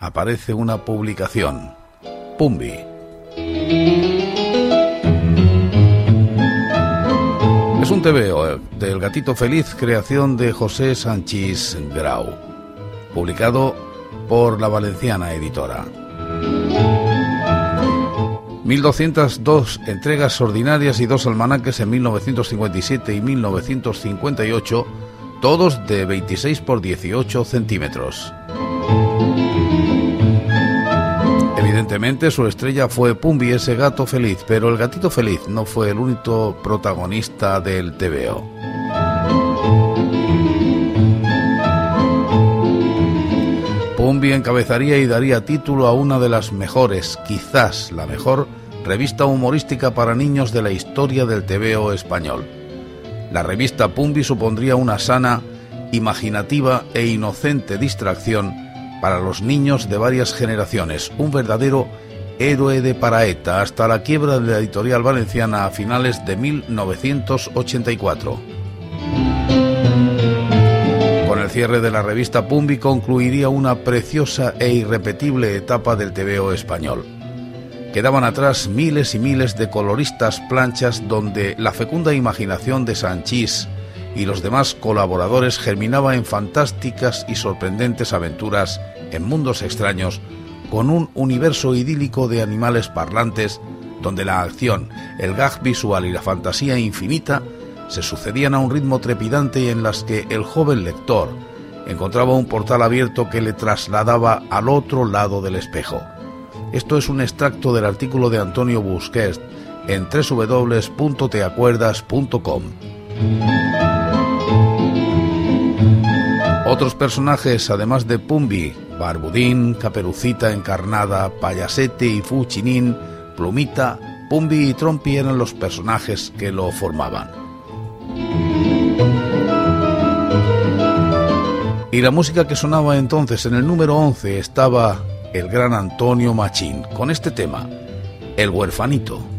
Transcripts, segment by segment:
aparece una publicación, Pumbi. Es un TVO del Gatito Feliz, creación de José Sánchez Grau, publicado por la Valenciana Editora. 1202 entregas ordinarias y dos almanaques en 1957 y 1958, todos de 26 por 18 centímetros. Evidentemente su estrella fue Pumbi, ese gato feliz, pero el gatito feliz no fue el único protagonista del TVO. Pumbi encabezaría y daría título a una de las mejores, quizás la mejor, revista humorística para niños de la historia del TVO español. La revista Pumbi supondría una sana, imaginativa e inocente distracción para los niños de varias generaciones, un verdadero héroe de Paraeta hasta la quiebra de la editorial valenciana a finales de 1984. Con el cierre de la revista Pumbi concluiría una preciosa e irrepetible etapa del TVO español. Quedaban atrás miles y miles de coloristas planchas donde la fecunda imaginación de Sanchís y los demás colaboradores germinaba en fantásticas y sorprendentes aventuras en mundos extraños con un universo idílico de animales parlantes donde la acción, el gag visual y la fantasía infinita se sucedían a un ritmo trepidante en las que el joven lector encontraba un portal abierto que le trasladaba al otro lado del espejo. Esto es un extracto del artículo de Antonio Busquets en www.teacuerdas.com. Otros personajes, además de Pumbi, Barbudín, Caperucita Encarnada, Payasete y Fuchinín, Plumita, Pumbi y Trompi eran los personajes que lo formaban. Y la música que sonaba entonces en el número 11 estaba el gran Antonio Machín con este tema, El huerfanito.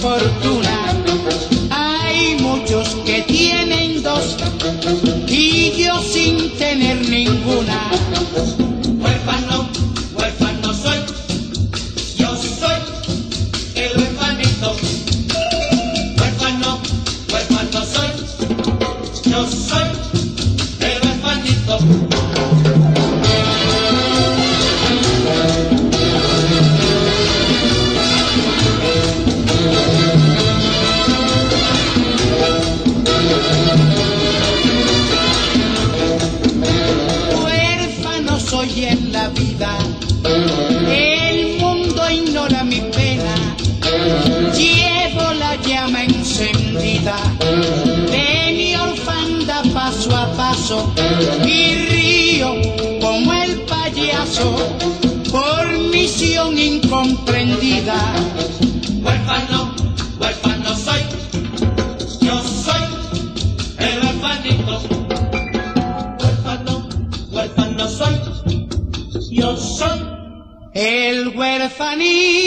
Fortuna. Hay muchos que tienen dos y yo sin tener ninguna. Por misión incomprendida. Huérfano, huérfano soy, yo soy el huérfanito. Huérfano, huérfano soy, yo soy. El huerfanito.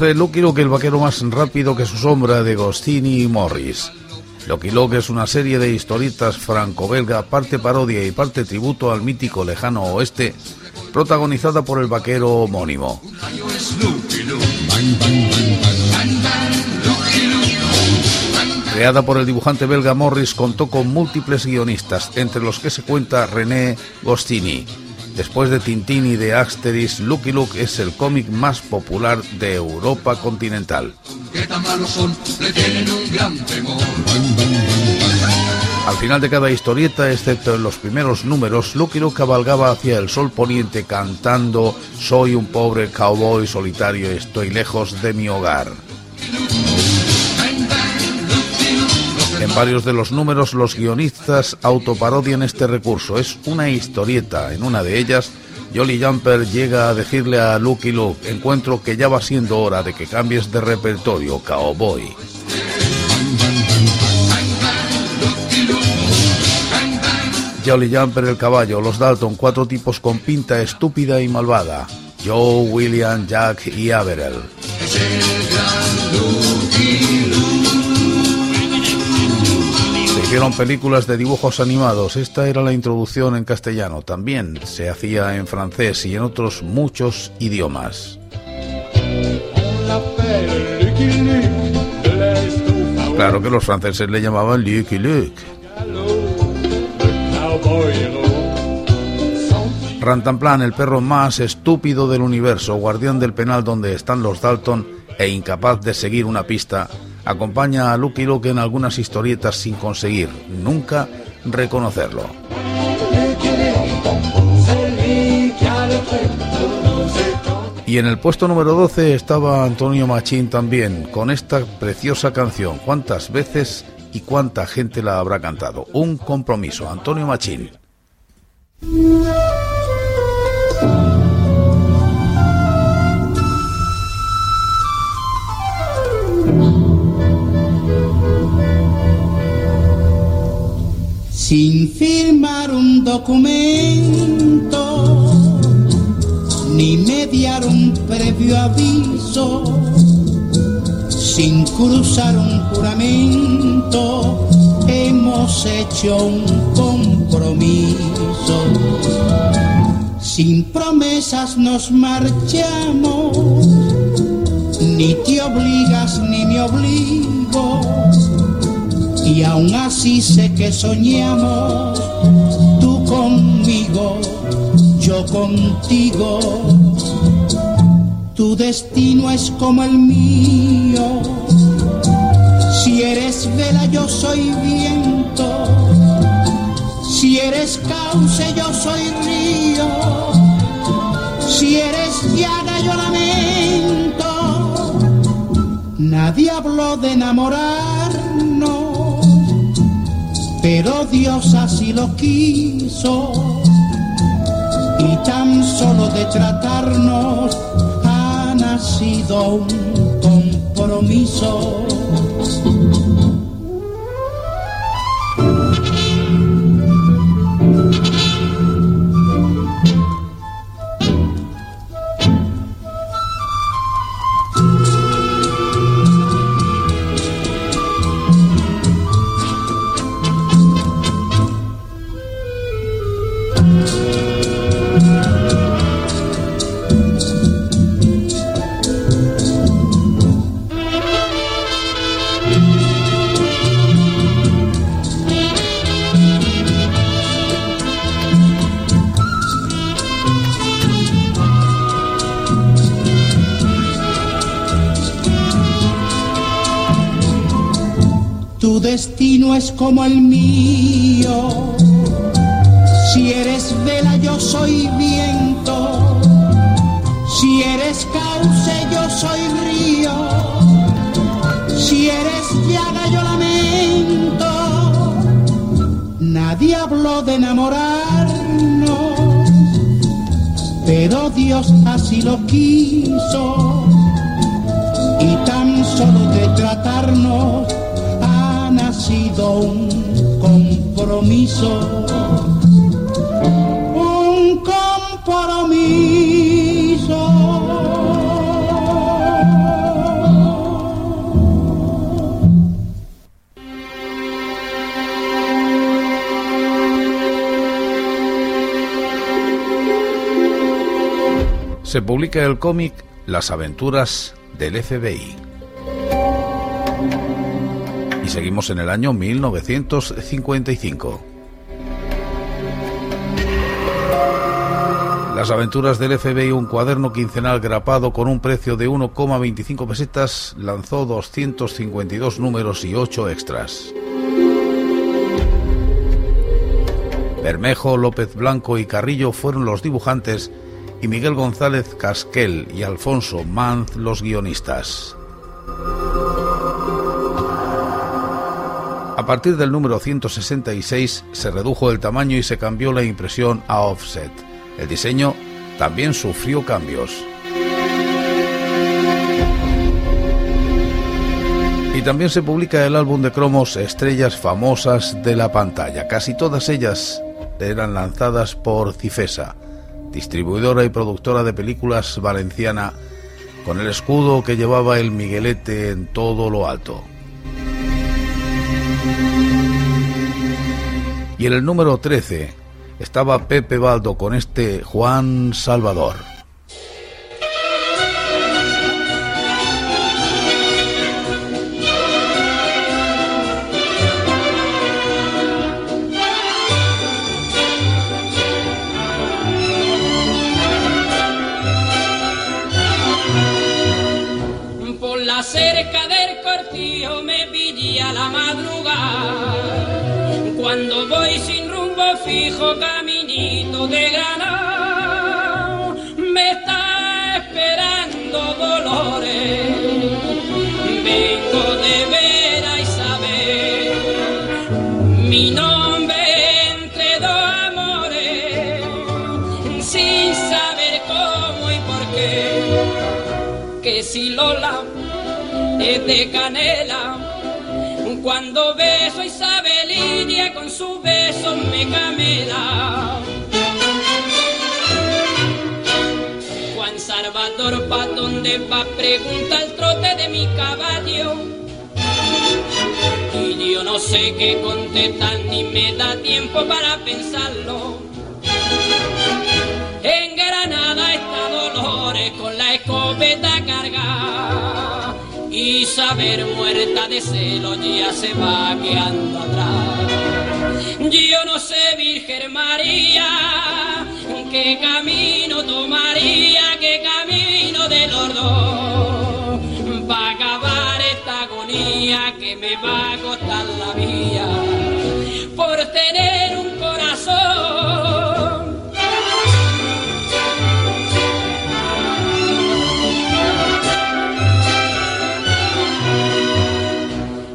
Nace Lucky Luke, el vaquero más rápido que su sombra de Gostini y Morris. Lucky Luke es una serie de historietas franco-belga, parte parodia y parte tributo al mítico lejano oeste, protagonizada por el vaquero homónimo. Creada por el dibujante belga Morris, contó con múltiples guionistas, entre los que se cuenta René Gostini. Después de Tintín y de Asterix, Lucky Luke es el cómic más popular de Europa continental. Al final de cada historieta, excepto en los primeros números, Lucky Luke cabalgaba hacia el sol poniente cantando Soy un pobre cowboy solitario, estoy lejos de mi hogar. En varios de los números los guionistas autoparodian este recurso. Es una historieta. En una de ellas, Jolly Jumper llega a decirle a Lucky Luke, encuentro que ya va siendo hora de que cambies de repertorio, cowboy. Jolly Jumper el caballo, los Dalton, cuatro tipos con pinta estúpida y malvada. Joe, William, Jack y Averell. Hicieron películas de dibujos animados. Esta era la introducción en castellano. También se hacía en francés y en otros muchos idiomas. Claro que los franceses le llamaban Lucky Luke. Rantanplan, el perro más estúpido del universo, guardián del penal donde están los Dalton e incapaz de seguir una pista, acompaña a Lucky Luke en algunas historietas sin conseguir nunca reconocerlo. Y en el puesto número 12 estaba Antonio Machín también, con esta preciosa canción. ¿Cuántas veces y cuánta gente la habrá cantado? Un compromiso. Antonio Machín. Documento ni mediar un previo aviso, sin cruzar un juramento, hemos hecho un compromiso. Sin promesas nos marchamos, ni te obligas ni me obligo y aún así sé que soñamos, contigo. Tu destino es como el mío. Si eres vela, yo soy viento. Si eres cauce, yo soy río. Si eres llaga, yo lamento. Nadie habló de enamorarnos pero Dios así lo quiso y tan solo de tratarnos ha nacido un compromiso. Destino es como el mío. vela yo soy viento, si eres cauce yo soy río, si eres llaga yo lamento. Nadie habló de enamorarnos, pero Dios así lo quiso. Y tan solo de tratarnos nacido un compromiso. Un compromiso. Se publica el cómic Las aventuras del FBI. Seguimos en el año 1955. Las aventuras del FBI, un cuaderno quincenal grapado con un precio de 1,25 pesetas, lanzó 252 números y 8 extras. Bermejo, López Blanco y Carrillo fueron los dibujantes y Miguel González Casquel y Alfonso Manz los guionistas. A partir del número 166 se redujo el tamaño y se cambió la impresión a offset. El diseño también sufrió cambios. Y también se publica el álbum de cromos Estrellas Famosas de la Pantalla. Casi todas ellas eran lanzadas por Cifesa, distribuidora y productora de películas valenciana, con el escudo que llevaba el Miguelete en todo lo alto. Y en el número 13 estaba Pepe Baldo con este Juan Salvador. Cuando voy sin rumbo fijo, caminito de granado, me está esperando dolores. Vengo de ver a Isabel, mi nombre si Lola es de canela, ¿pa' dónde va? Pregunta el trote de mi caballo. Y yo no sé qué contestar ni me da tiempo para pensarlo. En Granada está Dolores con la escopeta cargada. Isabel muerta de celo ya se va quedando atrás. Yo no sé, Virgen María, qué camino tomaría, qué camino de los dos. Va a acabar esta agonía que me va a costar la vida por tener un corazón.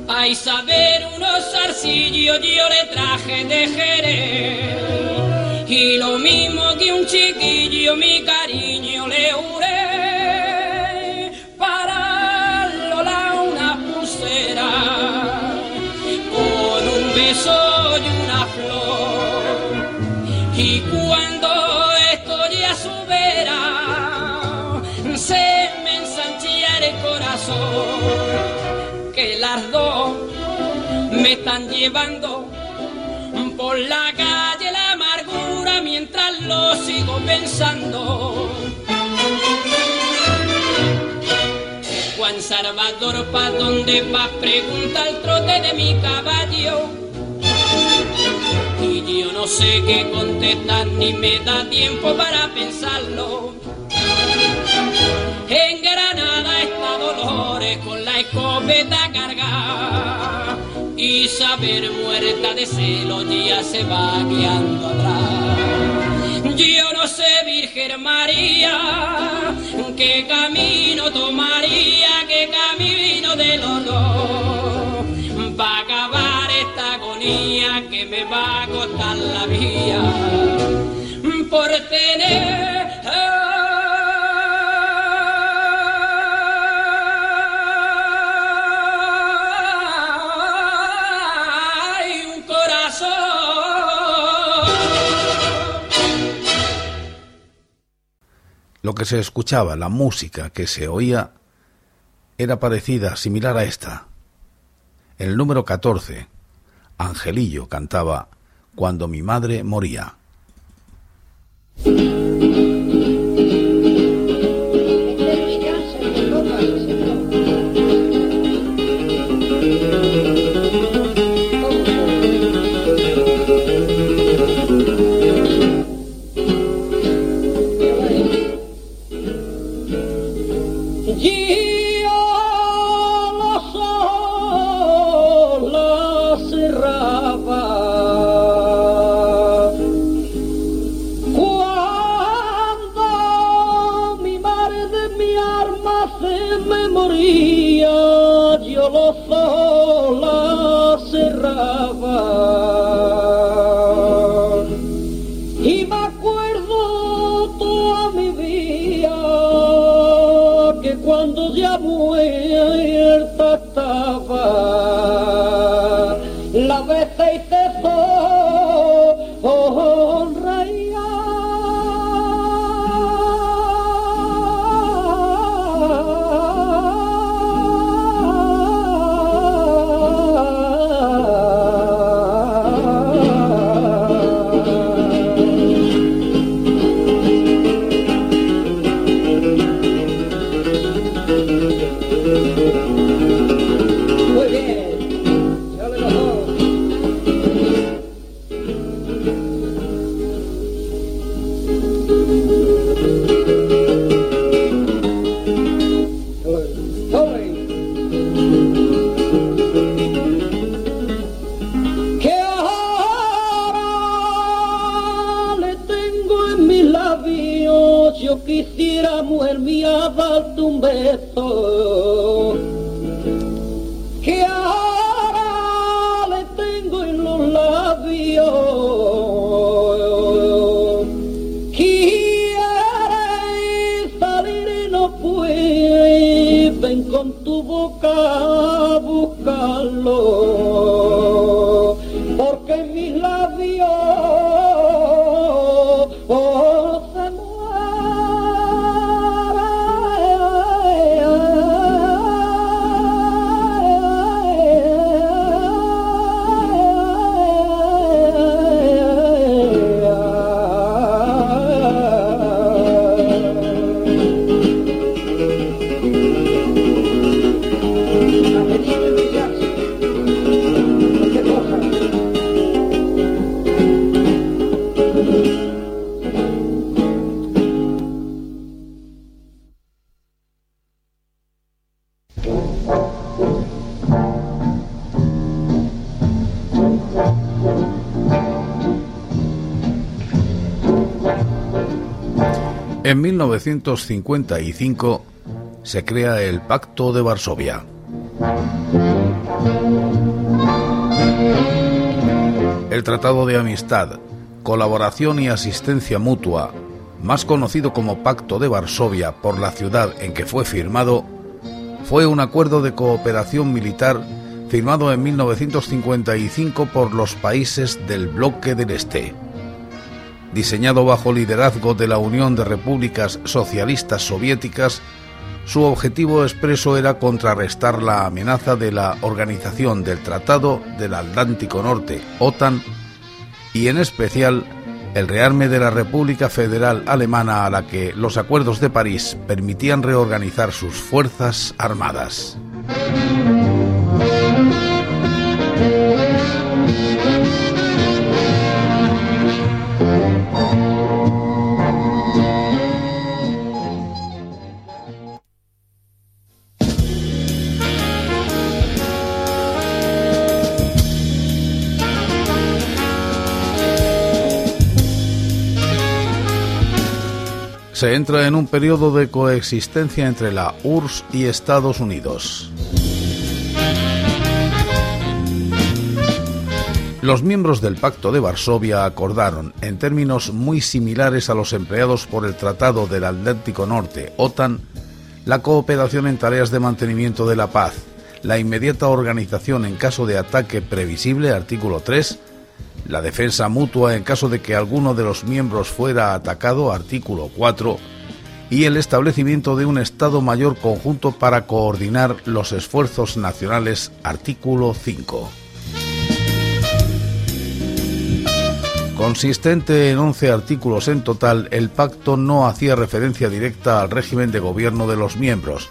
A Isabel unos arcillos yo le traje de Jerez y lo mismo que un chiquillo mi cariño están llevando por la calle la amargura mientras lo sigo pensando. Juan Salvador, ¿pa' dónde va? Pregunta el trote de mi caballo. Y yo no sé qué contestar ni me da tiempo para pensarlo. En Granada está Dolores con la escopeta cargada. Isabel muerta de celo ya se va quedando atrás. Virgen María, qué camino tomaría, qué camino del honor, va a acabar esta agonía que me va a costar la vida, por tener... Lo que se escuchaba, la música que se oía, era parecida, similar a esta. El número 14, Angelillo cantaba Cuando mi madre moría. Gloria. En 1955 se crea el Pacto de Varsovia. El Tratado de Amistad, Colaboración y Asistencia Mutua, más conocido como Pacto de Varsovia por la ciudad en que fue firmado, fue un acuerdo de cooperación militar firmado en 1955 por los países del bloque del Este diseñado bajo liderazgo de la Unión de Repúblicas Socialistas Soviéticas, su objetivo expreso era contrarrestar la amenaza de la Organización del Tratado del Atlántico Norte, OTAN, y en especial el rearme de la República Federal Alemana a la que los acuerdos de París permitían reorganizar sus fuerzas armadas. Se entra en un periodo de coexistencia entre la URSS y Estados Unidos. Los miembros del Pacto de Varsovia acordaron, en términos muy similares a los empleados por el Tratado del Atlántico Norte, OTAN, la cooperación en tareas de mantenimiento de la paz, la inmediata organización en caso de ataque previsible, artículo 3, la defensa mutua en caso de que alguno de los miembros fuera atacado, artículo 4, y el establecimiento de un Estado Mayor conjunto para coordinar los esfuerzos nacionales, artículo 5. Consistente en 11 artículos en total, el pacto no hacía referencia directa al régimen de gobierno de los miembros,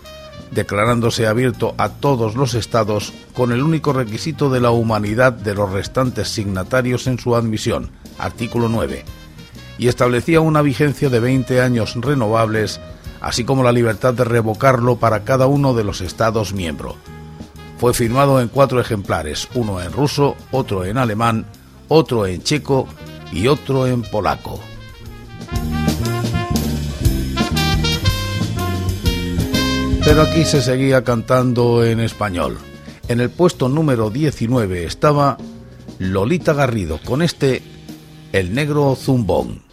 declarándose abierto a todos los estados con el único requisito de la humanidad de los restantes signatarios en su admisión, artículo 9, y establecía una vigencia de 20 años renovables, así como la libertad de revocarlo para cada uno de los estados miembros. Fue firmado en cuatro ejemplares, uno en ruso, otro en alemán, otro en checo y otro en polaco. Pero aquí se seguía cantando en español. En el puesto número 19 estaba Lolita Garrido con este El Negro Zumbón.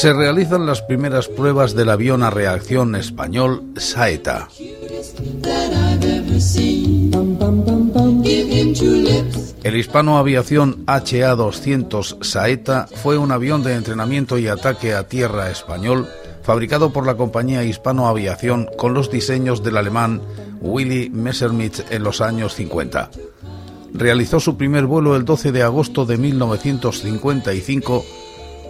Se realizan las primeras pruebas del avión a reacción español Saeta. El Hispano Aviación HA-200 Saeta fue un avión de entrenamiento y ataque a tierra español fabricado por la compañía Hispano Aviación con los diseños del alemán Willy Messerschmitt en los años 50. Realizó su primer vuelo el 12 de agosto de 1955,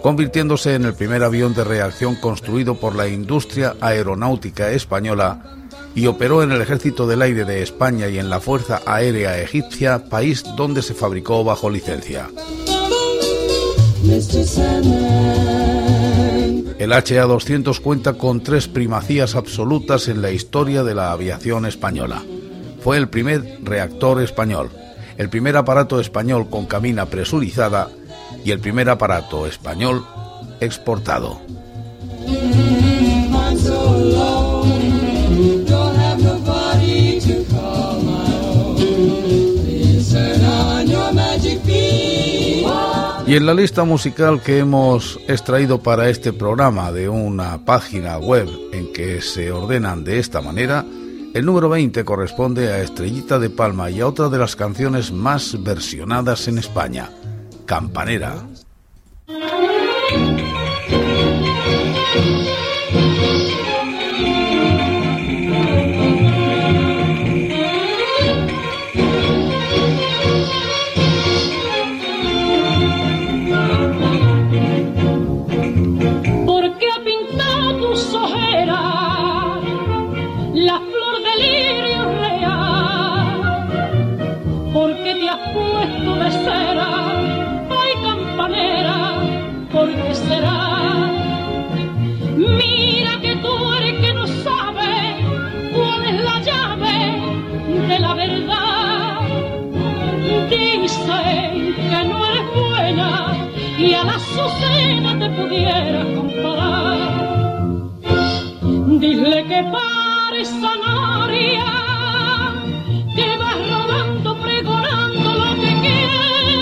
convirtiéndose en el primer avión de reacción construido por la industria aeronáutica española y operó en el Ejército del Aire de España y en la Fuerza Aérea Egipcia, país donde se fabricó bajo licencia. El HA-200 cuenta con tres primacías absolutas en la historia de la aviación española. Fue el primer reactor español, el primer aparato español con cabina presurizada y el primer aparato español exportado. Y en la lista musical que hemos extraído para este programa de una página web en que se ordenan de esta manera, el número 20 corresponde a Estrellita de Palma y a otra de las canciones más versionadas en España, Campanera. Comparar. Dile que pare esa noria, que vas rodando pregonando lo que quiere.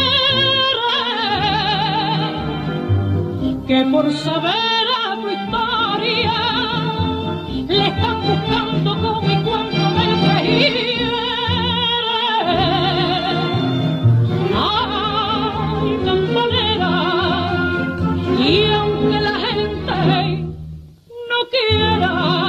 Que por saber a tu historia le están buscando como y cuando me reír. Quiera,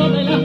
campanera con la